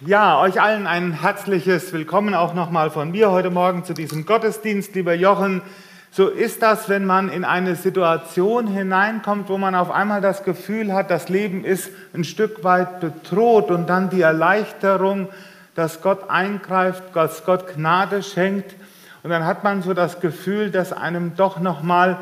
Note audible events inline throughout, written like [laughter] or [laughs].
Ja, euch allen ein herzliches Willkommen auch nochmal von mir heute Morgen zu diesem Gottesdienst, lieber Jochen. So ist das, wenn man in eine Situation hineinkommt, wo man auf einmal das Gefühl hat, das Leben ist ein Stück weit bedroht und dann die Erleichterung, dass Gott eingreift, dass Gott Gnade schenkt und dann hat man so das Gefühl, dass einem doch nochmal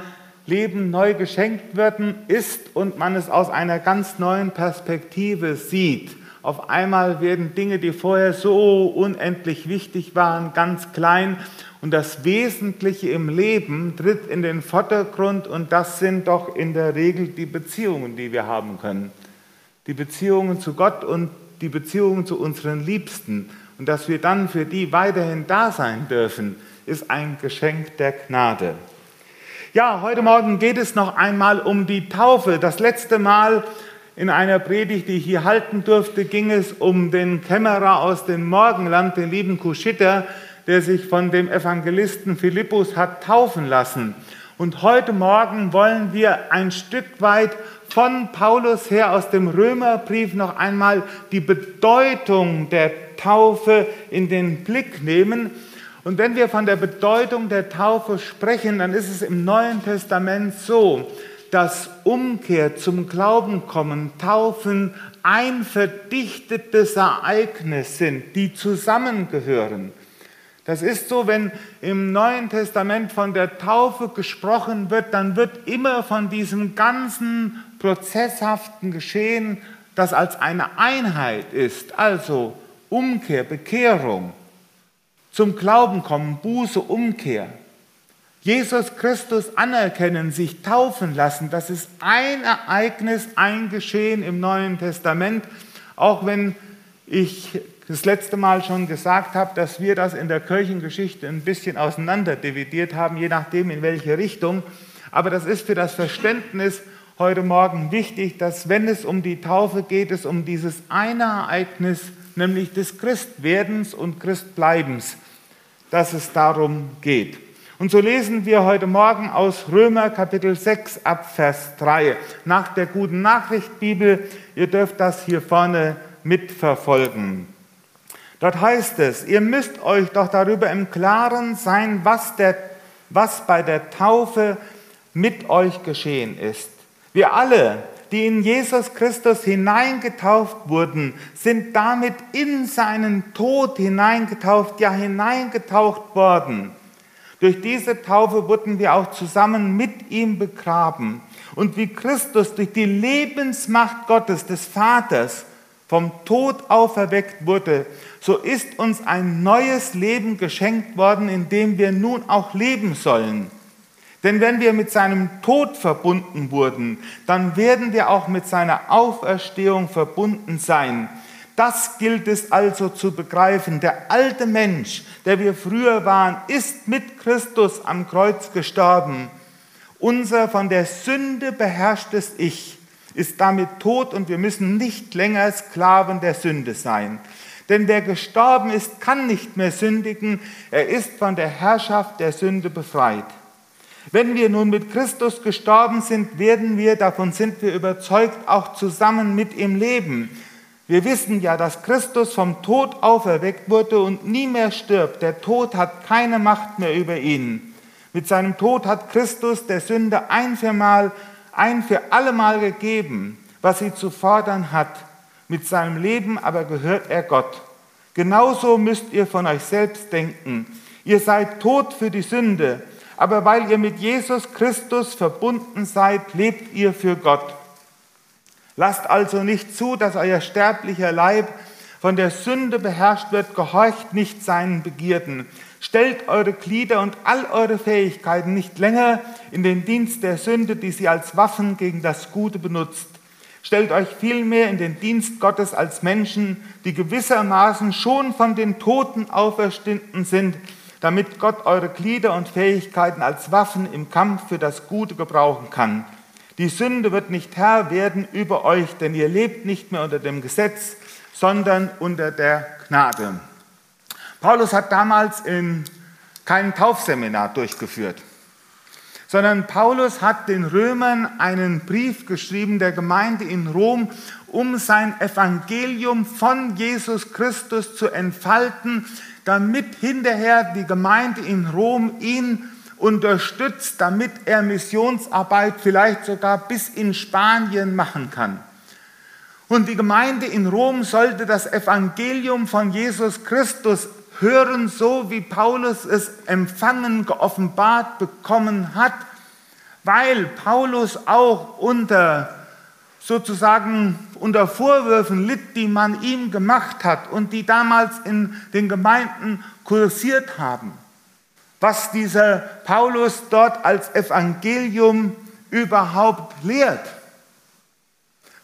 Leben neu geschenkt werden ist und man es aus einer ganz neuen Perspektive sieht. Auf einmal werden Dinge, die vorher so unendlich wichtig waren, ganz klein und das Wesentliche im Leben tritt in den Vordergrund und das sind doch in der Regel die Beziehungen, die wir haben können. Die Beziehungen zu Gott und die Beziehungen zu unseren Liebsten. Und dass wir dann für die weiterhin da sein dürfen, ist ein Geschenk der Gnade. Ja, heute Morgen geht es noch einmal um die Taufe. Das letzte Mal in einer Predigt, die ich hier halten durfte, ging es um den Kämmerer aus dem Morgenland, den lieben Kuschitter, der sich von dem Evangelisten Philippus hat taufen lassen. Und heute Morgen wollen wir ein Stück weit von Paulus her aus dem Römerbrief noch einmal die Bedeutung der Taufe in den Blick nehmen. Und wenn wir von der Bedeutung der Taufe sprechen, dann ist es im Neuen Testament so, dass Umkehr zum Glauben kommen, Taufen ein verdichtetes Ereignis sind, die zusammengehören. Das ist so, wenn im Neuen Testament von der Taufe gesprochen wird, dann wird immer von diesem ganzen prozesshaften Geschehen, das als eine Einheit ist, also Umkehr, Bekehrung, zum Glauben kommen, Buße, Umkehr. Jesus Christus anerkennen, sich taufen lassen, das ist ein Ereignis, ein Geschehen im Neuen Testament, auch wenn ich das letzte Mal schon gesagt habe, dass wir das in der Kirchengeschichte ein bisschen auseinander dividiert haben, je nachdem in welche Richtung. Aber das ist für das Verständnis heute Morgen wichtig, dass wenn es um die Taufe geht, es um dieses eine Ereignis, nämlich des Christwerdens und Christbleibens, dass es darum geht. Und so lesen wir heute Morgen aus Römer Kapitel 6 ab Vers 3 nach der guten Nachricht Bibel. Ihr dürft das hier vorne mitverfolgen. Dort heißt es, ihr müsst euch doch darüber im Klaren sein, was, der, was bei der Taufe mit euch geschehen ist. Wir alle, die in Jesus Christus hineingetauft wurden, sind damit in seinen Tod hineingetauft, ja hineingetaucht worden. Durch diese Taufe wurden wir auch zusammen mit ihm begraben. Und wie Christus durch die Lebensmacht Gottes, des Vaters, vom Tod auferweckt wurde, so ist uns ein neues Leben geschenkt worden, in dem wir nun auch leben sollen. Denn wenn wir mit seinem Tod verbunden wurden, dann werden wir auch mit seiner Auferstehung verbunden sein. Das gilt es also zu begreifen. Der alte Mensch, der wir früher waren, ist mit Christus am Kreuz gestorben. Unser von der Sünde beherrschtes Ich ist damit tot und wir müssen nicht länger Sklaven der Sünde sein. Denn wer gestorben ist, kann nicht mehr sündigen. Er ist von der Herrschaft der Sünde befreit. Wenn wir nun mit Christus gestorben sind, werden wir, davon sind wir überzeugt, auch zusammen mit ihm leben. Wir wissen ja, dass Christus vom Tod auferweckt wurde und nie mehr stirbt. Der Tod hat keine Macht mehr über ihn. Mit seinem Tod hat Christus der Sünde ein für, mal, ein für allemal gegeben, was sie zu fordern hat. Mit seinem Leben aber gehört er Gott. Genauso müsst ihr von euch selbst denken. Ihr seid tot für die Sünde, aber weil ihr mit Jesus Christus verbunden seid, lebt ihr für Gott. Lasst also nicht zu, dass euer sterblicher Leib von der Sünde beherrscht wird, gehorcht nicht seinen Begierden. Stellt eure Glieder und all eure Fähigkeiten nicht länger in den Dienst der Sünde, die sie als Waffen gegen das Gute benutzt. Stellt euch vielmehr in den Dienst Gottes als Menschen, die gewissermaßen schon von den Toten auferstanden sind, damit Gott eure Glieder und Fähigkeiten als Waffen im Kampf für das Gute gebrauchen kann. Die Sünde wird nicht Herr werden über euch, denn ihr lebt nicht mehr unter dem Gesetz, sondern unter der Gnade. Paulus hat damals in kein Taufseminar durchgeführt, sondern Paulus hat den Römern einen Brief geschrieben der Gemeinde in Rom, um sein Evangelium von Jesus Christus zu entfalten, damit hinterher die Gemeinde in Rom ihn unterstützt, damit er Missionsarbeit vielleicht sogar bis in Spanien machen kann. Und die Gemeinde in Rom sollte das Evangelium von Jesus Christus hören, so wie Paulus es empfangen, geoffenbart bekommen hat, weil Paulus auch unter sozusagen unter Vorwürfen litt, die man ihm gemacht hat und die damals in den Gemeinden kursiert haben. Was dieser Paulus dort als Evangelium überhaupt lehrt.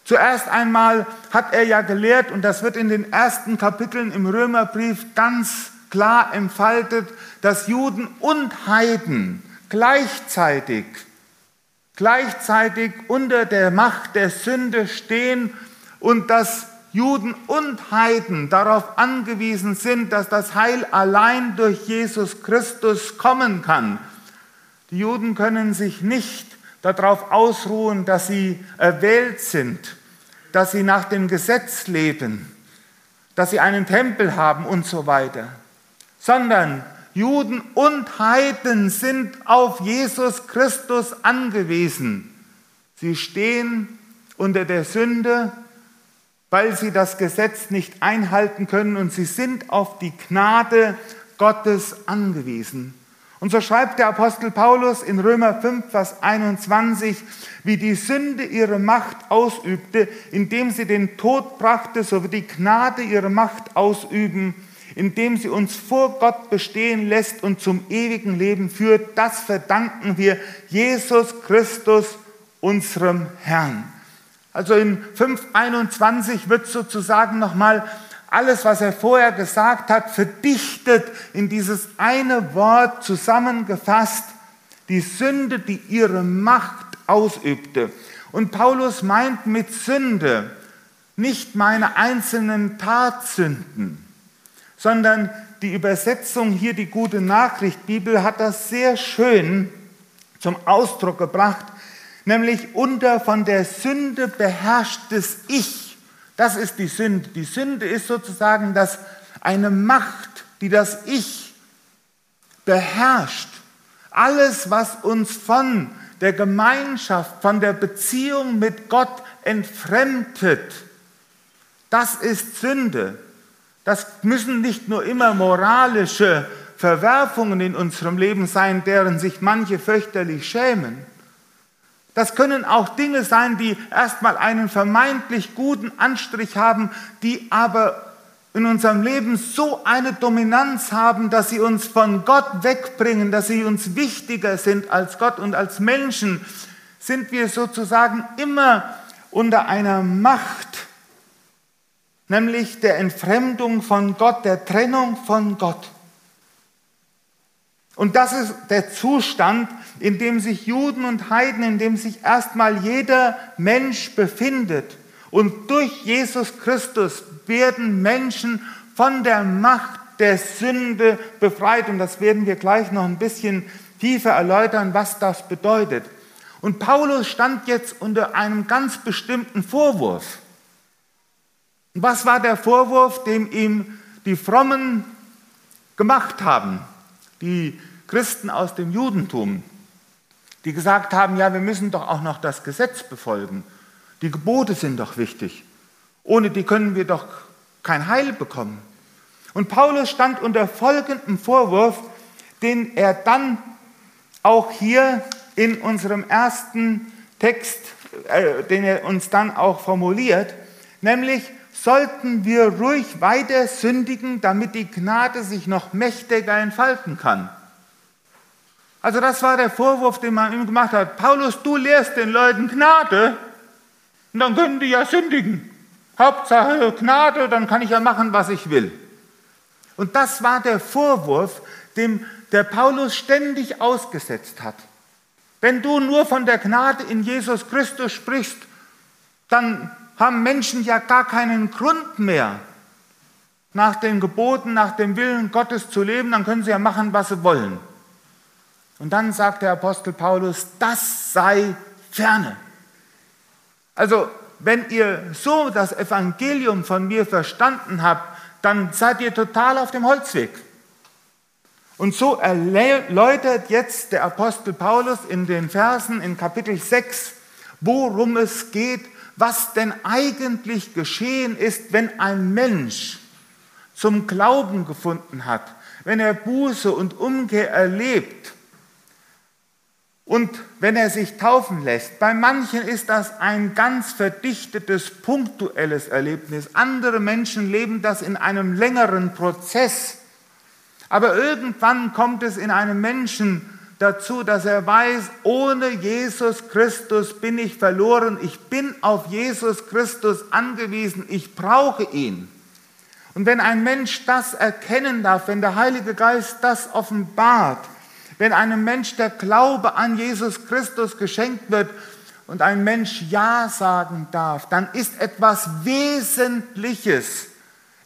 Zuerst einmal hat er ja gelehrt, und das wird in den ersten Kapiteln im Römerbrief ganz klar entfaltet, dass Juden und Heiden gleichzeitig, gleichzeitig unter der Macht der Sünde stehen und dass Juden und Heiden darauf angewiesen sind, dass das Heil allein durch Jesus Christus kommen kann. Die Juden können sich nicht darauf ausruhen, dass sie erwählt sind, dass sie nach dem Gesetz leben, dass sie einen Tempel haben und so weiter, sondern Juden und Heiden sind auf Jesus Christus angewiesen. Sie stehen unter der Sünde, weil sie das Gesetz nicht einhalten können und sie sind auf die Gnade Gottes angewiesen. Und so schreibt der Apostel Paulus in Römer 5, Vers 21, wie die Sünde ihre Macht ausübte, indem sie den Tod brachte, so wird die Gnade ihre Macht ausüben, indem sie uns vor Gott bestehen lässt und zum ewigen Leben führt. Das verdanken wir Jesus Christus, unserem Herrn. Also in 5.21 wird sozusagen nochmal alles, was er vorher gesagt hat, verdichtet in dieses eine Wort zusammengefasst, die Sünde, die ihre Macht ausübte. Und Paulus meint mit Sünde nicht meine einzelnen Tatsünden, sondern die Übersetzung hier, die gute Nachricht Bibel, hat das sehr schön zum Ausdruck gebracht, nämlich unter von der Sünde beherrschtes Ich das ist die Sünde. Die Sünde ist sozusagen das, eine Macht, die das Ich beherrscht. Alles, was uns von der Gemeinschaft, von der Beziehung mit Gott entfremdet, das ist Sünde. Das müssen nicht nur immer moralische Verwerfungen in unserem Leben sein, deren sich manche fürchterlich schämen. Das können auch Dinge sein, die erstmal einen vermeintlich guten Anstrich haben, die aber in unserem Leben so eine Dominanz haben, dass sie uns von Gott wegbringen, dass sie uns wichtiger sind als Gott und als Menschen, sind wir sozusagen immer unter einer Macht, nämlich der Entfremdung von Gott, der Trennung von Gott. Und das ist der Zustand, in dem sich Juden und Heiden, in dem sich erstmal jeder Mensch befindet. Und durch Jesus Christus werden Menschen von der Macht der Sünde befreit. Und das werden wir gleich noch ein bisschen tiefer erläutern, was das bedeutet. Und Paulus stand jetzt unter einem ganz bestimmten Vorwurf. Was war der Vorwurf, den ihm die Frommen gemacht haben? Die Christen aus dem Judentum die gesagt haben, ja, wir müssen doch auch noch das Gesetz befolgen. Die Gebote sind doch wichtig. Ohne die können wir doch kein Heil bekommen. Und Paulus stand unter folgendem Vorwurf, den er dann auch hier in unserem ersten Text, äh, den er uns dann auch formuliert, nämlich sollten wir ruhig weiter sündigen, damit die Gnade sich noch mächtiger entfalten kann. Also das war der Vorwurf, den man ihm gemacht hat. Paulus, du lehrst den Leuten Gnade und dann können die ja sündigen. Hauptsache Gnade, dann kann ich ja machen, was ich will. Und das war der Vorwurf, dem der Paulus ständig ausgesetzt hat. Wenn du nur von der Gnade in Jesus Christus sprichst, dann haben Menschen ja gar keinen Grund mehr, nach den Geboten, nach dem Willen Gottes zu leben, dann können sie ja machen, was sie wollen. Und dann sagt der Apostel Paulus, das sei ferne. Also, wenn ihr so das Evangelium von mir verstanden habt, dann seid ihr total auf dem Holzweg. Und so erläutert jetzt der Apostel Paulus in den Versen in Kapitel 6, worum es geht, was denn eigentlich geschehen ist, wenn ein Mensch zum Glauben gefunden hat, wenn er Buße und Umkehr erlebt und wenn er sich taufen lässt. Bei manchen ist das ein ganz verdichtetes, punktuelles Erlebnis. Andere Menschen leben das in einem längeren Prozess. Aber irgendwann kommt es in einem Menschen dazu, dass er weiß, ohne Jesus Christus bin ich verloren, ich bin auf Jesus Christus angewiesen, ich brauche ihn. Und wenn ein Mensch das erkennen darf, wenn der Heilige Geist das offenbart, wenn einem Mensch der Glaube an Jesus Christus geschenkt wird und ein Mensch Ja sagen darf, dann ist etwas Wesentliches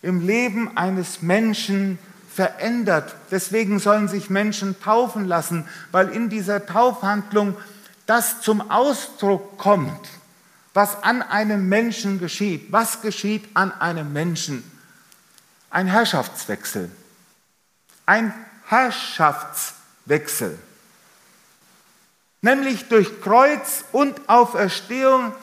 im Leben eines Menschen verändert. Deswegen sollen sich Menschen taufen lassen, weil in dieser Taufhandlung das zum Ausdruck kommt, was an einem Menschen geschieht. Was geschieht an einem Menschen? Ein Herrschaftswechsel. Ein Herrschaftswechsel. Nämlich durch Kreuz und Auferstehung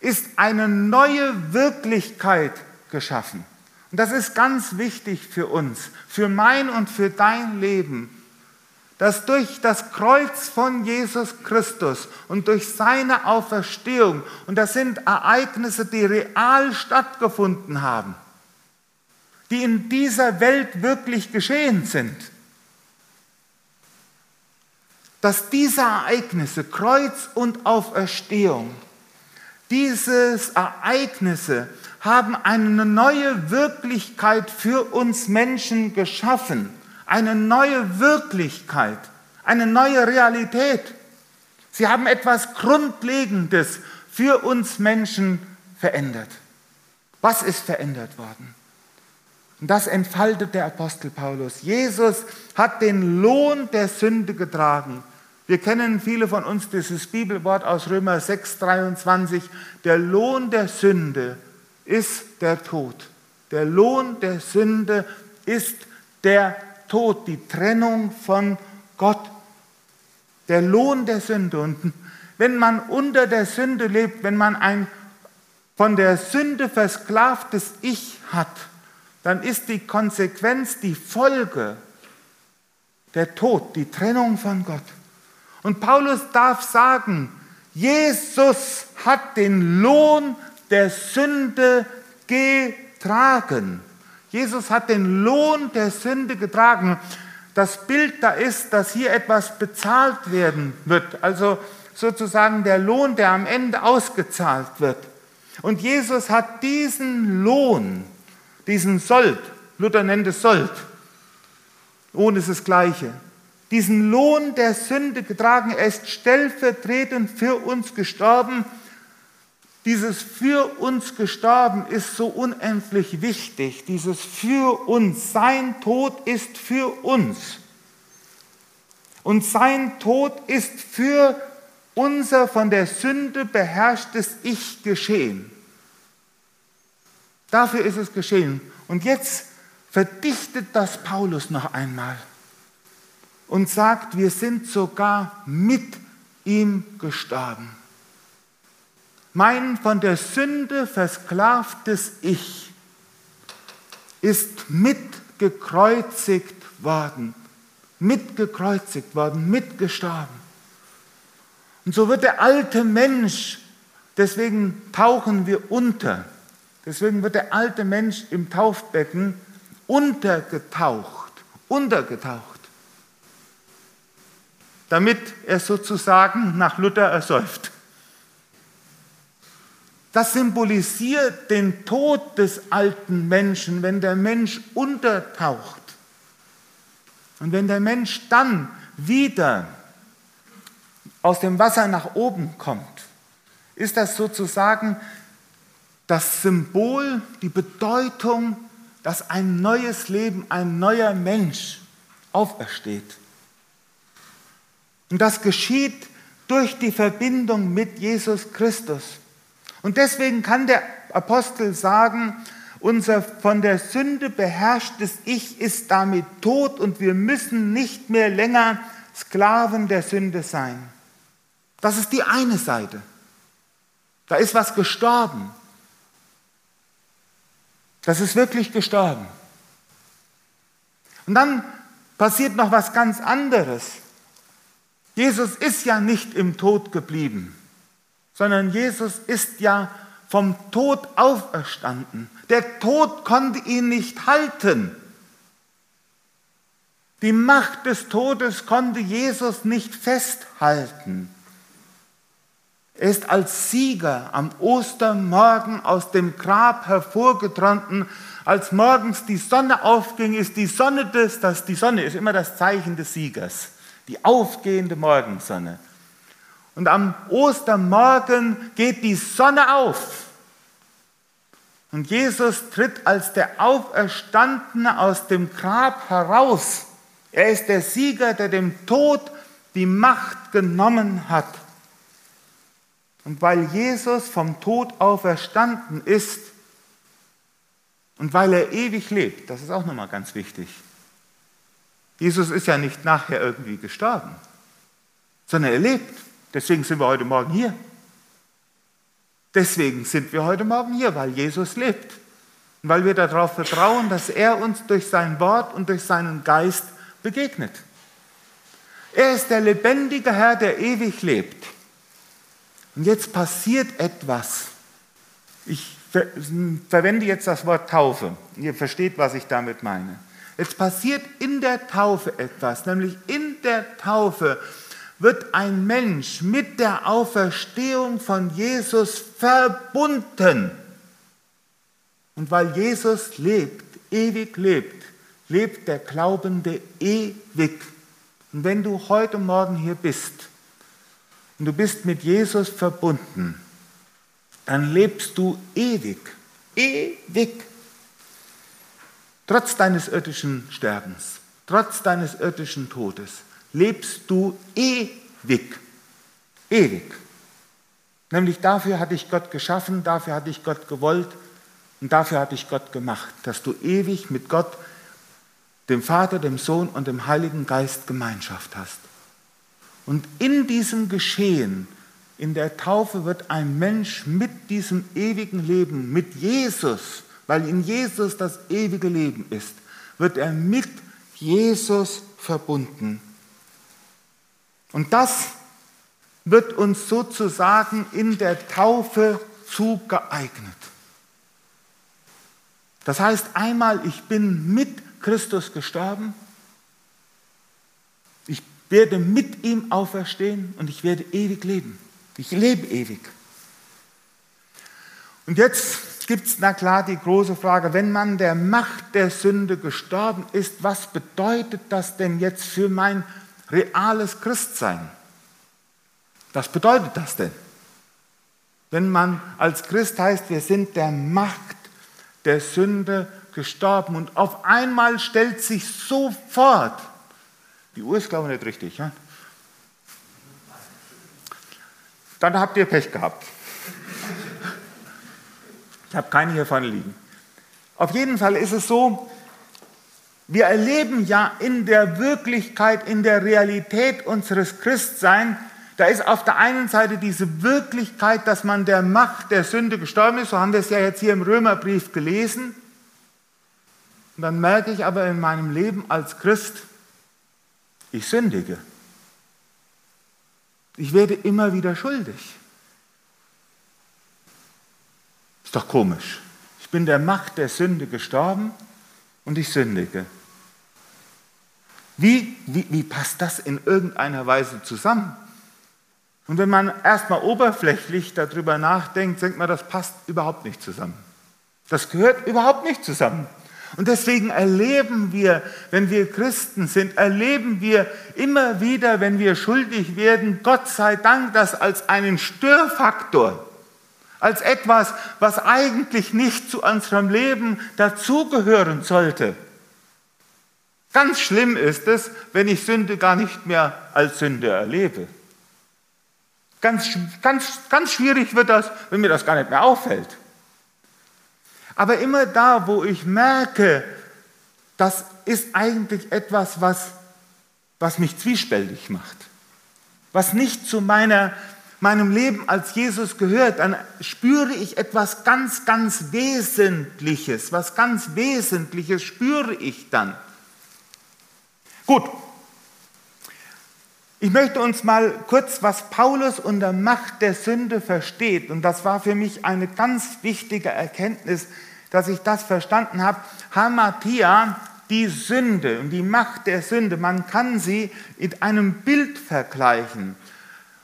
ist eine neue Wirklichkeit geschaffen. Und das ist ganz wichtig für uns, für mein und für dein Leben, dass durch das Kreuz von Jesus Christus und durch seine Auferstehung, und das sind Ereignisse, die real stattgefunden haben, die in dieser Welt wirklich geschehen sind, dass diese Ereignisse, Kreuz und Auferstehung, diese Ereignisse haben eine neue Wirklichkeit für uns Menschen geschaffen. Eine neue Wirklichkeit, eine neue Realität. Sie haben etwas Grundlegendes für uns Menschen verändert. Was ist verändert worden? Und das entfaltet der Apostel Paulus. Jesus hat den Lohn der Sünde getragen. Wir kennen viele von uns dieses Bibelwort aus Römer 6, 23. Der Lohn der Sünde ist der Tod. Der Lohn der Sünde ist der Tod, die Trennung von Gott. Der Lohn der Sünde. Und wenn man unter der Sünde lebt, wenn man ein von der Sünde versklavtes Ich hat, dann ist die Konsequenz, die Folge der Tod, die Trennung von Gott. Und Paulus darf sagen, Jesus hat den Lohn der Sünde getragen. Jesus hat den Lohn der Sünde getragen. Das Bild da ist, dass hier etwas bezahlt werden wird, also sozusagen der Lohn, der am Ende ausgezahlt wird. Und Jesus hat diesen Lohn, diesen Sold, Luther nennt es Sold, Lohn ist das Gleiche, diesen Lohn der Sünde getragen. Er ist stellvertretend für uns gestorben dieses für uns gestorben ist so unendlich wichtig. Dieses für uns, sein Tod ist für uns. Und sein Tod ist für unser von der Sünde beherrschtes Ich geschehen. Dafür ist es geschehen. Und jetzt verdichtet das Paulus noch einmal und sagt, wir sind sogar mit ihm gestorben. Mein von der Sünde versklavtes Ich ist mitgekreuzigt worden, mitgekreuzigt worden, mitgestorben. Und so wird der alte Mensch, deswegen tauchen wir unter, deswegen wird der alte Mensch im Taufbecken untergetaucht, untergetaucht, damit er sozusagen nach Luther ersäuft. Das symbolisiert den Tod des alten Menschen, wenn der Mensch untertaucht. Und wenn der Mensch dann wieder aus dem Wasser nach oben kommt, ist das sozusagen das Symbol, die Bedeutung, dass ein neues Leben, ein neuer Mensch aufersteht. Und das geschieht durch die Verbindung mit Jesus Christus. Und deswegen kann der Apostel sagen, unser von der Sünde beherrschtes Ich ist damit tot und wir müssen nicht mehr länger Sklaven der Sünde sein. Das ist die eine Seite. Da ist was gestorben. Das ist wirklich gestorben. Und dann passiert noch was ganz anderes. Jesus ist ja nicht im Tod geblieben, sondern Jesus ist ja vom Tod auferstanden. Der Tod konnte ihn nicht halten. Die Macht des Todes konnte Jesus nicht festhalten. Er ist als Sieger am Ostermorgen aus dem Grab hervorgetreten. Als morgens die Sonne aufging, ist die Sonne des, das, die Sonne ist immer das Zeichen des Siegers, die aufgehende Morgensonne. Und am Ostermorgen geht die Sonne auf. Und Jesus tritt als der Auferstandene aus dem Grab heraus. Er ist der Sieger, der dem Tod die Macht genommen hat. Und weil Jesus vom Tod auferstanden ist und weil er ewig lebt, das ist auch nochmal ganz wichtig. Jesus ist ja nicht nachher irgendwie gestorben, sondern er lebt. Deswegen sind wir heute Morgen hier. Deswegen sind wir heute Morgen hier, weil Jesus lebt. Und weil wir darauf vertrauen, dass er uns durch sein Wort und durch seinen Geist begegnet. Er ist der lebendige Herr, der ewig lebt. Und jetzt passiert etwas. Ich verwende jetzt das Wort Taufe. Ihr versteht, was ich damit meine. Jetzt passiert in der Taufe etwas, nämlich in der Taufe wird ein Mensch mit der Auferstehung von Jesus verbunden. Und weil Jesus lebt, ewig lebt, lebt der Glaubende ewig. Und wenn du heute Morgen hier bist und du bist mit Jesus verbunden, dann lebst du ewig, ewig. Trotz deines irdischen Sterbens, trotz deines irdischen Todes, lebst du ewig, ewig. Nämlich dafür hat dich Gott geschaffen, dafür hat dich Gott gewollt und dafür hat dich Gott gemacht, dass du ewig mit Gott, dem Vater, dem Sohn und dem Heiligen Geist Gemeinschaft hast. Und in diesem Geschehen, in der Taufe wird ein Mensch mit diesem ewigen Leben, mit Jesus, weil in Jesus das ewige Leben ist, wird er mit Jesus verbunden. Und das wird uns sozusagen in der Taufe zugeeignet. Das heißt einmal, ich bin mit Christus gestorben werde mit ihm auferstehen und ich werde ewig leben. Ich lebe ewig. Und jetzt gibt es, na klar, die große Frage, wenn man der Macht der Sünde gestorben ist, was bedeutet das denn jetzt für mein reales Christsein? Was bedeutet das denn? Wenn man als Christ heißt, wir sind der Macht der Sünde gestorben und auf einmal stellt sich sofort die Uhr ist, glaube ich, nicht richtig. Ja? Dann habt ihr Pech gehabt. Ich habe keine hier vorne liegen. Auf jeden Fall ist es so, wir erleben ja in der Wirklichkeit, in der Realität unseres Christseins, da ist auf der einen Seite diese Wirklichkeit, dass man der Macht der Sünde gestorben ist, so haben wir es ja jetzt hier im Römerbrief gelesen. Und dann merke ich aber in meinem Leben als Christ, ich sündige. Ich werde immer wieder schuldig. Ist doch komisch. Ich bin der Macht der Sünde gestorben und ich sündige. Wie, wie, wie passt das in irgendeiner Weise zusammen? Und wenn man erstmal oberflächlich darüber nachdenkt, denkt man, das passt überhaupt nicht zusammen. Das gehört überhaupt nicht zusammen. Und deswegen erleben wir, wenn wir Christen sind, erleben wir immer wieder, wenn wir schuldig werden, Gott sei Dank, das als einen Störfaktor, als etwas, was eigentlich nicht zu unserem Leben dazugehören sollte. Ganz schlimm ist es, wenn ich Sünde gar nicht mehr als Sünde erlebe. Ganz, ganz, ganz schwierig wird das, wenn mir das gar nicht mehr auffällt. Aber immer da, wo ich merke, das ist eigentlich etwas, was, was mich zwiespältig macht, was nicht zu meiner, meinem Leben als Jesus gehört, dann spüre ich etwas ganz, ganz Wesentliches. Was ganz Wesentliches spüre ich dann. Gut, ich möchte uns mal kurz, was Paulus unter Macht der Sünde versteht. Und das war für mich eine ganz wichtige Erkenntnis, dass ich das verstanden habe. Hamatia, die Sünde und die Macht der Sünde, man kann sie in einem Bild vergleichen.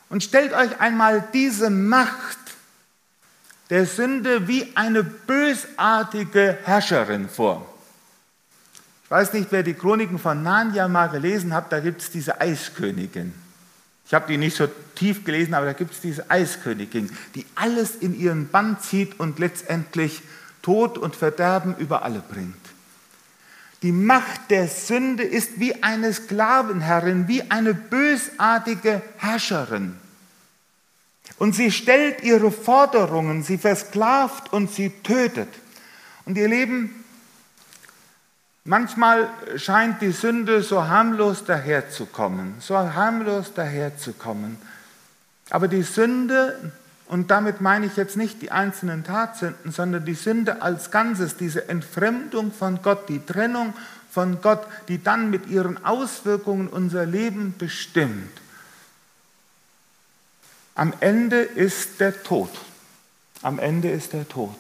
Und stellt euch einmal diese Macht der Sünde wie eine bösartige Herrscherin vor. Ich weiß nicht, wer die Chroniken von Narnia mal gelesen hat, da gibt es diese Eiskönigin. Ich habe die nicht so tief gelesen, aber da gibt es diese Eiskönigin, die alles in ihren Bann zieht und letztendlich Tod und Verderben über alle bringt. Die Macht der Sünde ist wie eine Sklavenherrin, wie eine bösartige Herrscherin. Und sie stellt ihre Forderungen, sie versklavt und sie tötet. Und ihr Leben, Manchmal scheint die Sünde so harmlos daherzukommen, so harmlos daherzukommen. Aber die Sünde, und damit meine ich jetzt nicht die einzelnen Tatsünden, sondern die Sünde als Ganzes, diese Entfremdung von Gott, die Trennung von Gott, die dann mit ihren Auswirkungen unser Leben bestimmt. Am Ende ist der Tod. Am Ende ist der Tod.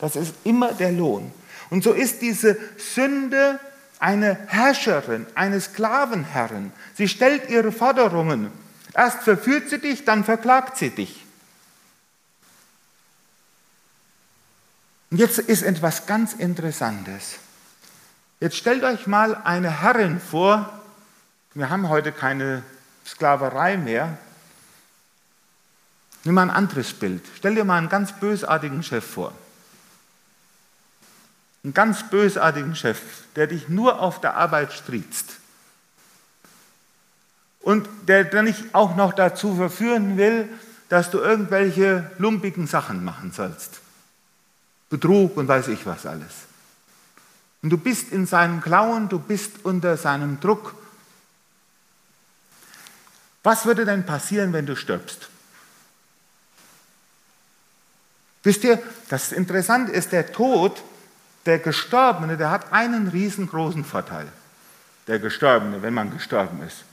Das ist immer der Lohn. Und so ist diese Sünde eine Herrscherin, eine Sklavenherrin. Sie stellt ihre Forderungen. Erst verführt sie dich, dann verklagt sie dich. Und jetzt ist etwas ganz Interessantes. Jetzt stellt euch mal eine Herrin vor. Wir haben heute keine Sklaverei mehr. Nimm mal ein anderes Bild. Stell dir mal einen ganz bösartigen Chef vor einen ganz bösartigen Chef, der dich nur auf der Arbeit striezt und der nicht auch noch dazu verführen will, dass du irgendwelche lumpigen Sachen machen sollst. Betrug und weiß ich was alles. Und du bist in seinen Klauen, du bist unter seinem Druck. Was würde denn passieren, wenn du stirbst? Wisst ihr, das Interessante ist, der Tod der Gestorbene, der hat einen riesengroßen Vorteil. Der Gestorbene, wenn man gestorben ist.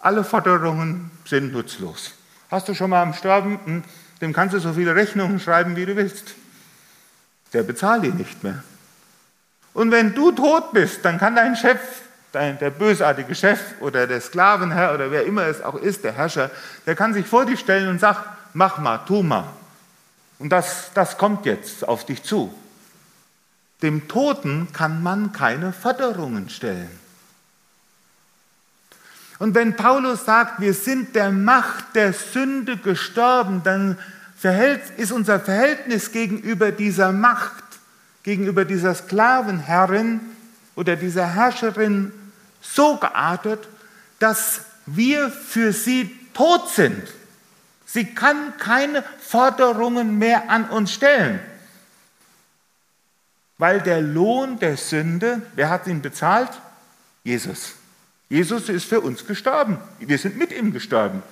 Alle Forderungen sind nutzlos. Hast du schon mal am Sterbenden, dem kannst du so viele Rechnungen schreiben, wie du willst. Der bezahlt die nicht mehr. Und wenn du tot bist, dann kann dein Chef, dein, der bösartige Chef oder der Sklavenherr oder wer immer es auch ist, der Herrscher, der kann sich vor dich stellen und sagt, mach mal, tu mal. Und das, das kommt jetzt auf dich zu. Dem Toten kann man keine Forderungen stellen. Und wenn Paulus sagt, wir sind der Macht der Sünde gestorben, dann ist unser Verhältnis gegenüber dieser Macht, gegenüber dieser Sklavenherrin oder dieser Herrscherin so geartet, dass wir für sie tot sind. Sie kann keine Forderungen mehr an uns stellen. Weil der Lohn der Sünde, wer hat ihn bezahlt? Jesus. Jesus ist für uns gestorben. Wir sind mit ihm gestorben.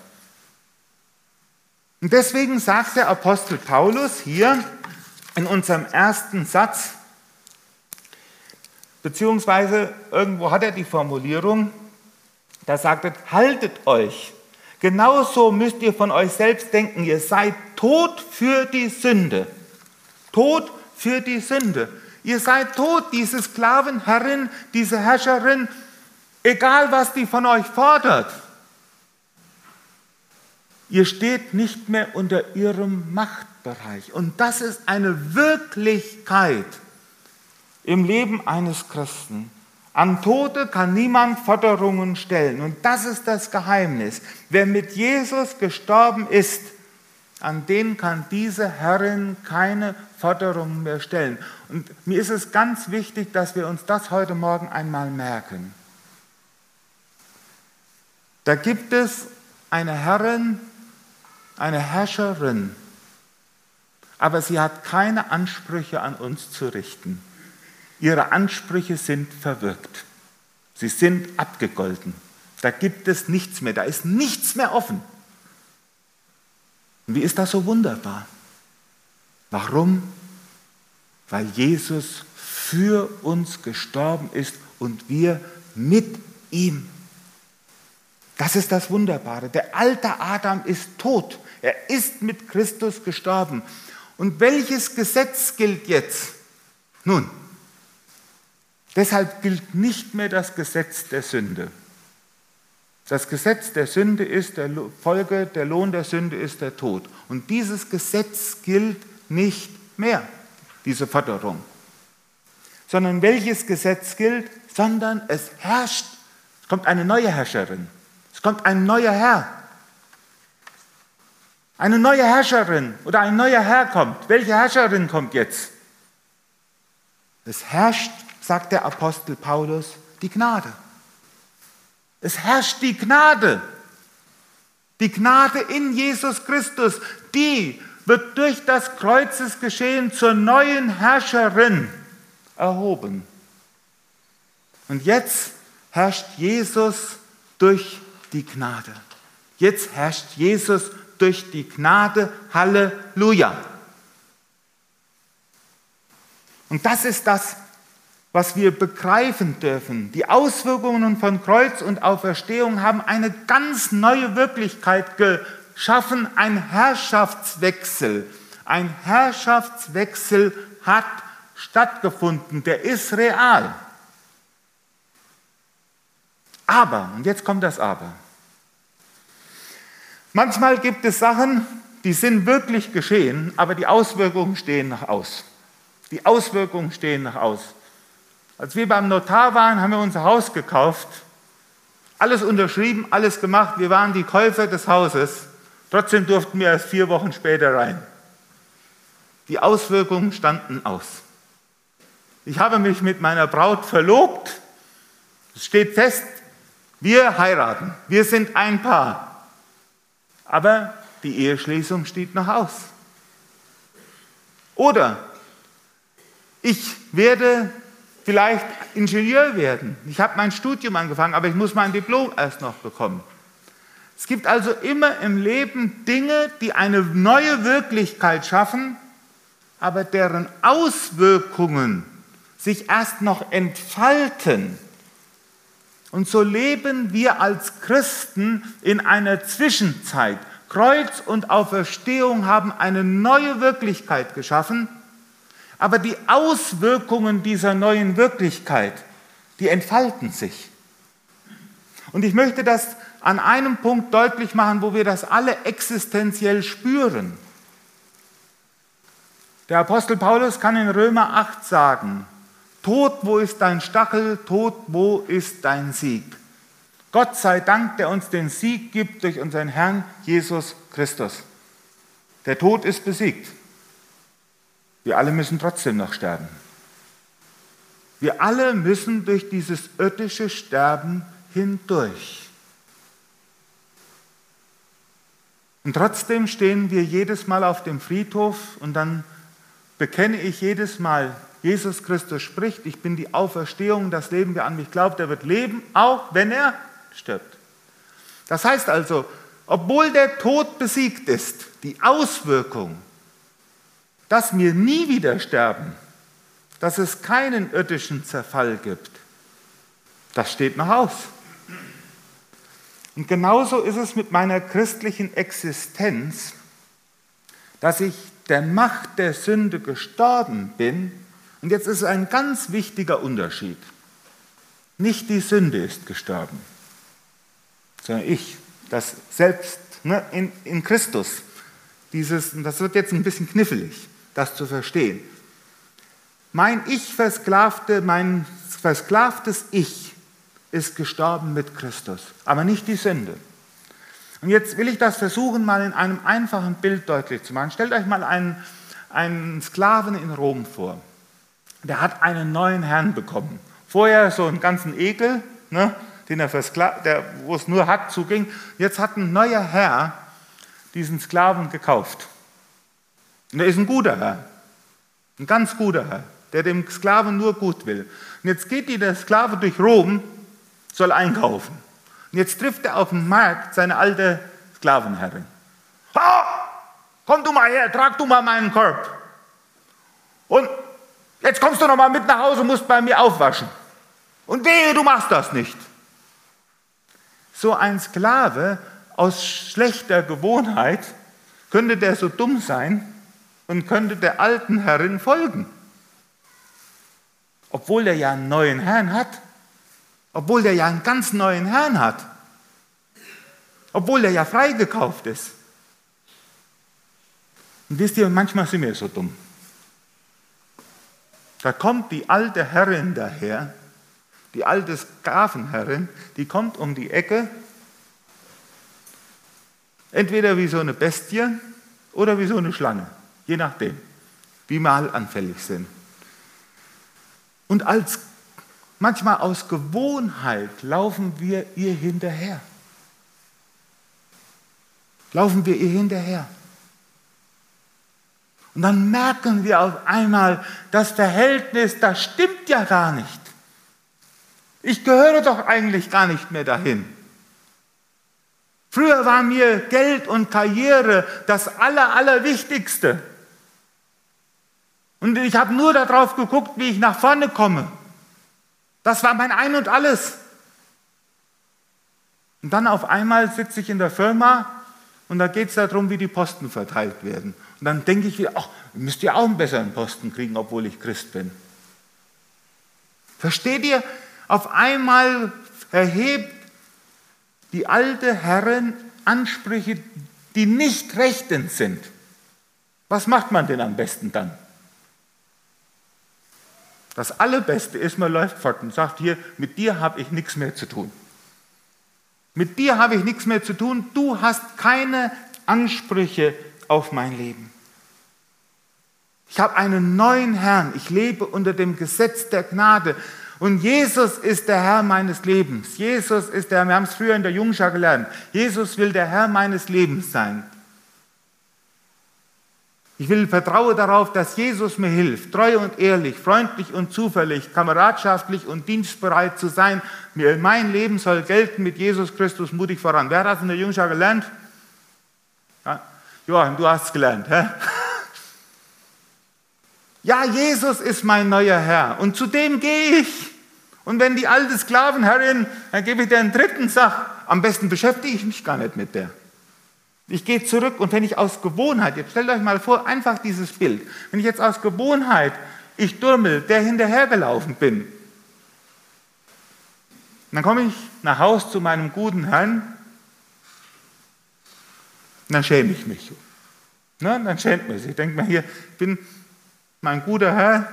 Und deswegen sagt der Apostel Paulus hier in unserem ersten Satz, beziehungsweise irgendwo hat er die Formulierung, da sagt er, haltet euch. Genauso müsst ihr von euch selbst denken, ihr seid tot für die Sünde. Tot für die Sünde. Ihr seid tot, diese Sklavenherrin, diese Herrscherin, egal was die von euch fordert. Ihr steht nicht mehr unter ihrem Machtbereich. Und das ist eine Wirklichkeit im Leben eines Christen. An Tote kann niemand Forderungen stellen. Und das ist das Geheimnis. Wer mit Jesus gestorben ist, an den kann diese Herrin keine Forderungen mehr stellen. Und mir ist es ganz wichtig, dass wir uns das heute Morgen einmal merken. Da gibt es eine Herrin, eine Herrscherin, aber sie hat keine Ansprüche an uns zu richten. Ihre Ansprüche sind verwirkt. Sie sind abgegolten. Da gibt es nichts mehr, da ist nichts mehr offen. Und wie ist das so wunderbar? Warum? Weil Jesus für uns gestorben ist und wir mit ihm. Das ist das Wunderbare. Der alte Adam ist tot. Er ist mit Christus gestorben. Und welches Gesetz gilt jetzt? Nun, deshalb gilt nicht mehr das Gesetz der Sünde. Das Gesetz der Sünde ist der Folge, der Lohn der Sünde ist der Tod. Und dieses Gesetz gilt nicht mehr, diese Forderung. Sondern welches Gesetz gilt? Sondern es herrscht, es kommt eine neue Herrscherin, kommt ein neuer Herr. Eine neue Herrscherin oder ein neuer Herr kommt. Welche Herrscherin kommt jetzt? Es herrscht, sagt der Apostel Paulus, die Gnade. Es herrscht die Gnade. Die Gnade in Jesus Christus, die wird durch das Kreuzesgeschehen zur neuen Herrscherin erhoben. Und jetzt herrscht Jesus durch die Gnade. Jetzt herrscht Jesus durch die Gnade. Halleluja. Und das ist das, was wir begreifen dürfen. Die Auswirkungen von Kreuz und Auferstehung haben eine ganz neue Wirklichkeit geschaffen, ein Herrschaftswechsel. Ein Herrschaftswechsel hat stattgefunden, der ist real. Aber, und jetzt kommt das Aber. Manchmal gibt es Sachen, die sind wirklich geschehen, aber die Auswirkungen stehen noch aus. Die Auswirkungen stehen noch aus. Als wir beim Notar waren, haben wir unser Haus gekauft, alles unterschrieben, alles gemacht. Wir waren die Käufer des Hauses. Trotzdem durften wir erst vier Wochen später rein. Die Auswirkungen standen aus. Ich habe mich mit meiner Braut verlobt. Es steht fest, wir heiraten. Wir sind ein Paar. Aber die Eheschließung steht noch aus. Oder ich werde vielleicht Ingenieur werden. Ich habe mein Studium angefangen, aber ich muss mein Diplom erst noch bekommen. Es gibt also immer im Leben Dinge, die eine neue Wirklichkeit schaffen, aber deren Auswirkungen sich erst noch entfalten. Und so leben wir als Christen in einer Zwischenzeit. Kreuz und Auferstehung haben eine neue Wirklichkeit geschaffen, aber die Auswirkungen dieser neuen Wirklichkeit, die entfalten sich. Und ich möchte das an einem Punkt deutlich machen, wo wir das alle existenziell spüren. Der Apostel Paulus kann in Römer 8 sagen, Tod, wo ist dein Stachel? Tod, wo ist dein Sieg? Gott sei Dank, der uns den Sieg gibt durch unseren Herrn Jesus Christus. Der Tod ist besiegt. Wir alle müssen trotzdem noch sterben. Wir alle müssen durch dieses irdische Sterben hindurch. Und trotzdem stehen wir jedes Mal auf dem Friedhof und dann bekenne ich jedes Mal, Jesus Christus spricht, ich bin die Auferstehung, das Leben, wer an mich glaubt, der wird leben, auch wenn er stirbt. Das heißt also, obwohl der Tod besiegt ist, die Auswirkung dass wir nie wieder sterben, dass es keinen irdischen Zerfall gibt, das steht noch aus. Und genauso ist es mit meiner christlichen Existenz, dass ich der Macht der Sünde gestorben bin. Und jetzt ist ein ganz wichtiger Unterschied. Nicht die Sünde ist gestorben, sondern ich, das Selbst ne, in, in Christus. Dieses, das wird jetzt ein bisschen knifflig das zu verstehen. Mein Ich versklavte, mein versklavtes Ich ist gestorben mit Christus, aber nicht die Sünde. Und jetzt will ich das versuchen, mal in einem einfachen Bild deutlich zu machen. Stellt euch mal einen, einen Sklaven in Rom vor. Der hat einen neuen Herrn bekommen. Vorher so einen ganzen Ekel, ne? den er der, wo es nur hart zuging. Jetzt hat ein neuer Herr diesen Sklaven gekauft. Und er ist ein guter Herr, ein ganz guter Herr, der dem Sklaven nur gut will. Und jetzt geht der Sklave durch Rom, soll einkaufen. Und jetzt trifft er auf dem Markt seine alte Sklavenherrin. Ha! Komm du mal her, trag du mal meinen Korb. Und jetzt kommst du noch mal mit nach Hause, musst bei mir aufwaschen. Und wehe, du machst das nicht. So ein Sklave aus schlechter Gewohnheit könnte der so dumm sein und könnte der alten Herrin folgen. Obwohl der ja einen neuen Herrn hat. Obwohl der ja einen ganz neuen Herrn hat. Obwohl der ja freigekauft ist. Und wisst ihr, manchmal sind wir so dumm. Da kommt die alte Herrin daher, die alte Sklavenherrin, die kommt um die Ecke, entweder wie so eine Bestie oder wie so eine Schlange, je nachdem, wie wir halt anfällig sind. Und als manchmal aus Gewohnheit laufen wir ihr hinterher. Laufen wir ihr hinterher. Und dann merken wir auf einmal, das Verhältnis, das stimmt ja gar nicht. Ich gehöre doch eigentlich gar nicht mehr dahin. Früher war mir Geld und Karriere das Aller, Allerwichtigste. Und ich habe nur darauf geguckt, wie ich nach vorne komme. Das war mein Ein und alles. Und dann auf einmal sitze ich in der Firma und da geht es darum, wie die Posten verteilt werden. Und dann denke ich wieder, ach, müsst ihr auch einen besseren Posten kriegen, obwohl ich Christ bin. Versteht ihr? Auf einmal erhebt die alte Herren Ansprüche, die nicht rechtens sind. Was macht man denn am besten dann? Das Allerbeste ist, man läuft fort und sagt hier, mit dir habe ich nichts mehr zu tun. Mit dir habe ich nichts mehr zu tun. Du hast keine Ansprüche auf mein Leben. Ich habe einen neuen Herrn. Ich lebe unter dem Gesetz der Gnade. Und Jesus ist der Herr meines Lebens. Jesus ist der, wir haben es früher in der Jungschar gelernt. Jesus will der Herr meines Lebens sein. Ich will vertraue darauf, dass Jesus mir hilft, treu und ehrlich, freundlich und zuverlässig, kameradschaftlich und dienstbereit zu sein. Mein Leben soll gelten mit Jesus Christus mutig voran. Wer hat das in der Jungschar gelernt? Ja, Joachim, du hast es gelernt. Hä? [laughs] Ja, Jesus ist mein neuer Herr und zu dem gehe ich. Und wenn die alte Sklavenherrin, dann gebe ich dir einen dritten, sag, am besten beschäftige ich mich gar nicht mit der. Ich gehe zurück und wenn ich aus Gewohnheit, jetzt stellt euch mal vor, einfach dieses Bild, wenn ich jetzt aus Gewohnheit, ich Durmel, der hinterhergelaufen bin, dann komme ich nach Haus zu meinem guten Herrn, dann schäme ich mich. Ne? Dann schämt man sich. Ich denke mir hier, ich bin mein guter Herr.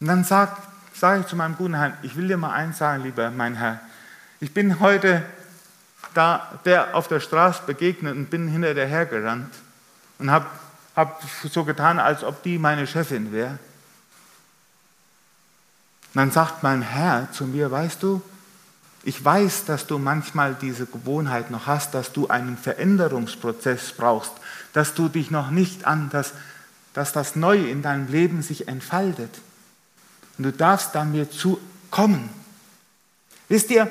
Und dann sage sag ich zu meinem guten Herrn, ich will dir mal eins sagen, lieber mein Herr. Ich bin heute da der auf der Straße begegnet und bin hinter der hergerannt und habe hab so getan, als ob die meine Chefin wäre. dann sagt mein Herr zu mir, weißt du, ich weiß, dass du manchmal diese Gewohnheit noch hast, dass du einen Veränderungsprozess brauchst, dass du dich noch nicht an das, dass das Neue in deinem Leben sich entfaltet. Und du darfst da mir zu kommen. Wisst ihr,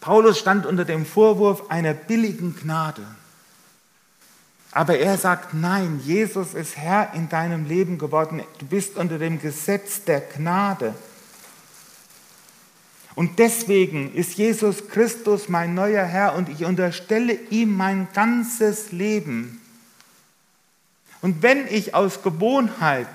Paulus stand unter dem Vorwurf einer billigen Gnade. Aber er sagt, nein, Jesus ist Herr in deinem Leben geworden. Du bist unter dem Gesetz der Gnade. Und deswegen ist Jesus Christus mein neuer Herr und ich unterstelle ihm mein ganzes Leben. Und wenn ich aus Gewohnheit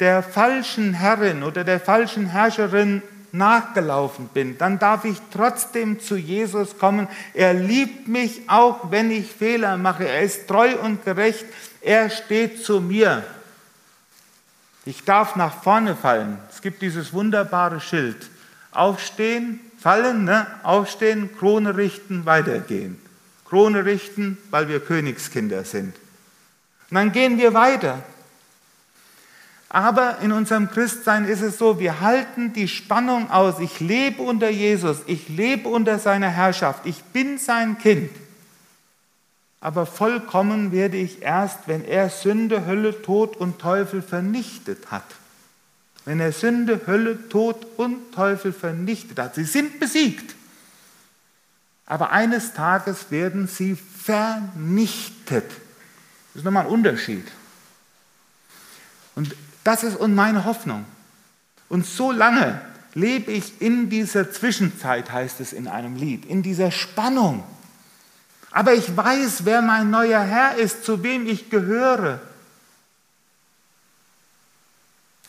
der falschen Herrin oder der falschen Herrscherin nachgelaufen bin, dann darf ich trotzdem zu Jesus kommen. Er liebt mich auch, wenn ich Fehler mache. Er ist treu und gerecht. Er steht zu mir. Ich darf nach vorne fallen. Es gibt dieses wunderbare Schild. Aufstehen, fallen, ne? aufstehen, Krone richten, weitergehen. Krone richten, weil wir Königskinder sind. Und dann gehen wir weiter. Aber in unserem Christsein ist es so, wir halten die Spannung aus. Ich lebe unter Jesus, ich lebe unter seiner Herrschaft, ich bin sein Kind. Aber vollkommen werde ich erst, wenn er Sünde, Hölle, Tod und Teufel vernichtet hat. Wenn er Sünde, Hölle, Tod und Teufel vernichtet hat. Sie sind besiegt. Aber eines Tages werden sie vernichtet. Das ist nochmal ein Unterschied. Und das ist meine Hoffnung. Und so lange lebe ich in dieser Zwischenzeit, heißt es in einem Lied, in dieser Spannung. Aber ich weiß, wer mein neuer Herr ist, zu wem ich gehöre.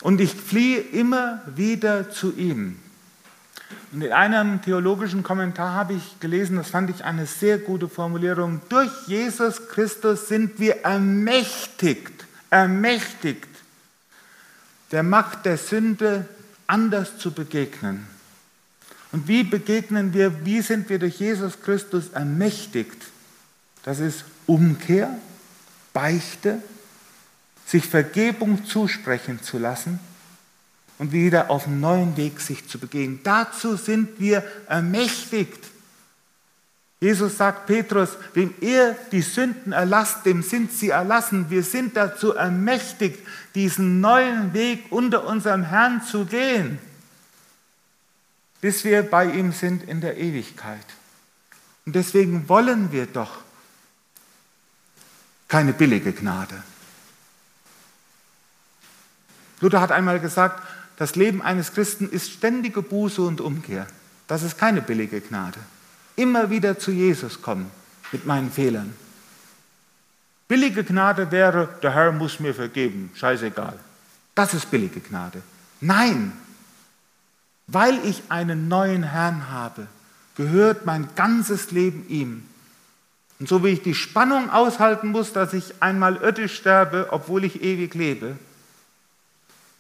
Und ich fliehe immer wieder zu ihm. Und in einem theologischen Kommentar habe ich gelesen, das fand ich eine sehr gute Formulierung, durch Jesus Christus sind wir ermächtigt, ermächtigt, der Macht der Sünde anders zu begegnen. Und wie begegnen wir, wie sind wir durch Jesus Christus ermächtigt? Das ist Umkehr, Beichte, sich Vergebung zusprechen zu lassen und wieder auf einen neuen Weg sich zu begehen. Dazu sind wir ermächtigt. Jesus sagt Petrus, wem er die Sünden erlasst, dem sind sie erlassen. Wir sind dazu ermächtigt, diesen neuen Weg unter unserem Herrn zu gehen, bis wir bei ihm sind in der Ewigkeit. Und deswegen wollen wir doch keine billige Gnade. Luther hat einmal gesagt, das Leben eines Christen ist ständige Buße und Umkehr. Das ist keine billige Gnade immer wieder zu Jesus kommen mit meinen Fehlern. Billige Gnade wäre, der Herr muss mir vergeben, scheißegal. Das ist billige Gnade. Nein, weil ich einen neuen Herrn habe, gehört mein ganzes Leben ihm. Und so wie ich die Spannung aushalten muss, dass ich einmal irdisch sterbe, obwohl ich ewig lebe,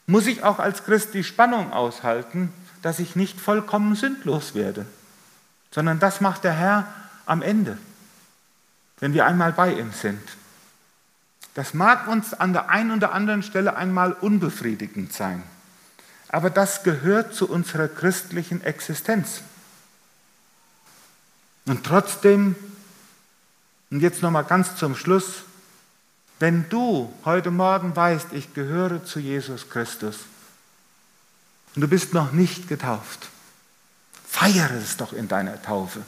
muss ich auch als Christ die Spannung aushalten, dass ich nicht vollkommen sündlos werde sondern das macht der Herr am Ende, wenn wir einmal bei ihm sind. Das mag uns an der einen oder anderen Stelle einmal unbefriedigend sein, aber das gehört zu unserer christlichen Existenz. Und trotzdem, und jetzt nochmal ganz zum Schluss, wenn du heute Morgen weißt, ich gehöre zu Jesus Christus und du bist noch nicht getauft, Feiere es doch in deiner Taufe.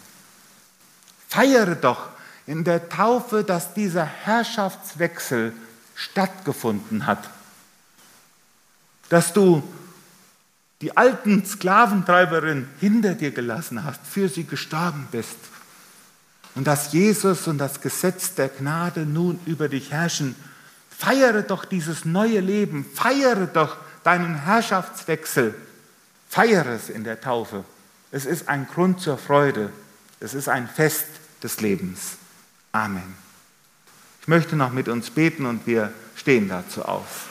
Feiere doch in der Taufe, dass dieser Herrschaftswechsel stattgefunden hat. Dass du die alten Sklaventreiberin hinter dir gelassen hast, für sie gestorben bist. Und dass Jesus und das Gesetz der Gnade nun über dich herrschen. Feiere doch dieses neue Leben, feiere doch deinen Herrschaftswechsel, feiere es in der Taufe. Es ist ein Grund zur Freude. Es ist ein Fest des Lebens. Amen. Ich möchte noch mit uns beten und wir stehen dazu auf.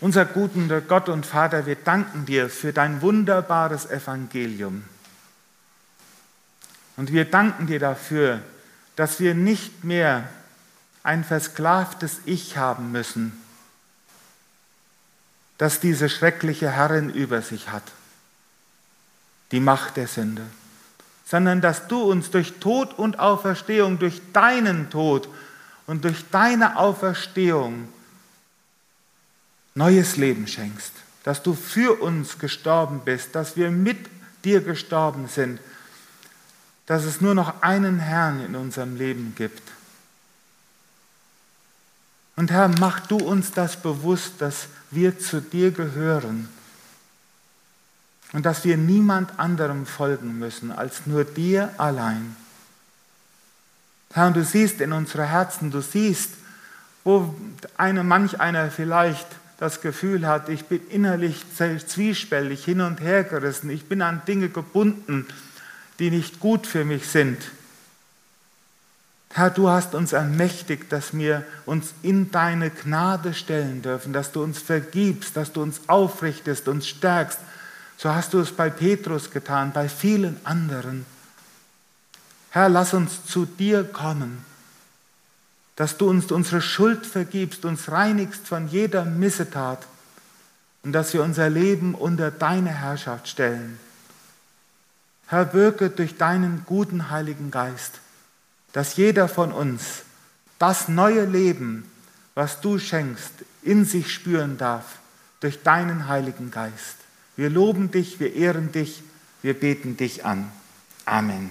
Unser gutender Gott und Vater, wir danken dir für dein wunderbares Evangelium. Und wir danken dir dafür, dass wir nicht mehr ein versklavtes Ich haben müssen, das diese schreckliche Herrin über sich hat, die Macht der Sünde, sondern dass du uns durch Tod und Auferstehung, durch deinen Tod und durch deine Auferstehung neues Leben schenkst, dass du für uns gestorben bist, dass wir mit dir gestorben sind, dass es nur noch einen Herrn in unserem Leben gibt. Und Herr, mach du uns das bewusst, dass wir zu dir gehören und dass wir niemand anderem folgen müssen als nur dir allein. Herr, und du siehst in unsere Herzen, du siehst, wo eine, manch einer vielleicht das Gefühl hat, ich bin innerlich zwiespältig hin und her gerissen, ich bin an Dinge gebunden, die nicht gut für mich sind. Herr, du hast uns ermächtigt, dass wir uns in deine Gnade stellen dürfen, dass du uns vergibst, dass du uns aufrichtest, uns stärkst. So hast du es bei Petrus getan, bei vielen anderen. Herr, lass uns zu dir kommen dass du uns unsere Schuld vergibst, uns reinigst von jeder Missetat und dass wir unser Leben unter deine Herrschaft stellen. Herr, wirke durch deinen guten Heiligen Geist, dass jeder von uns das neue Leben, was du schenkst, in sich spüren darf durch deinen Heiligen Geist. Wir loben dich, wir ehren dich, wir beten dich an. Amen.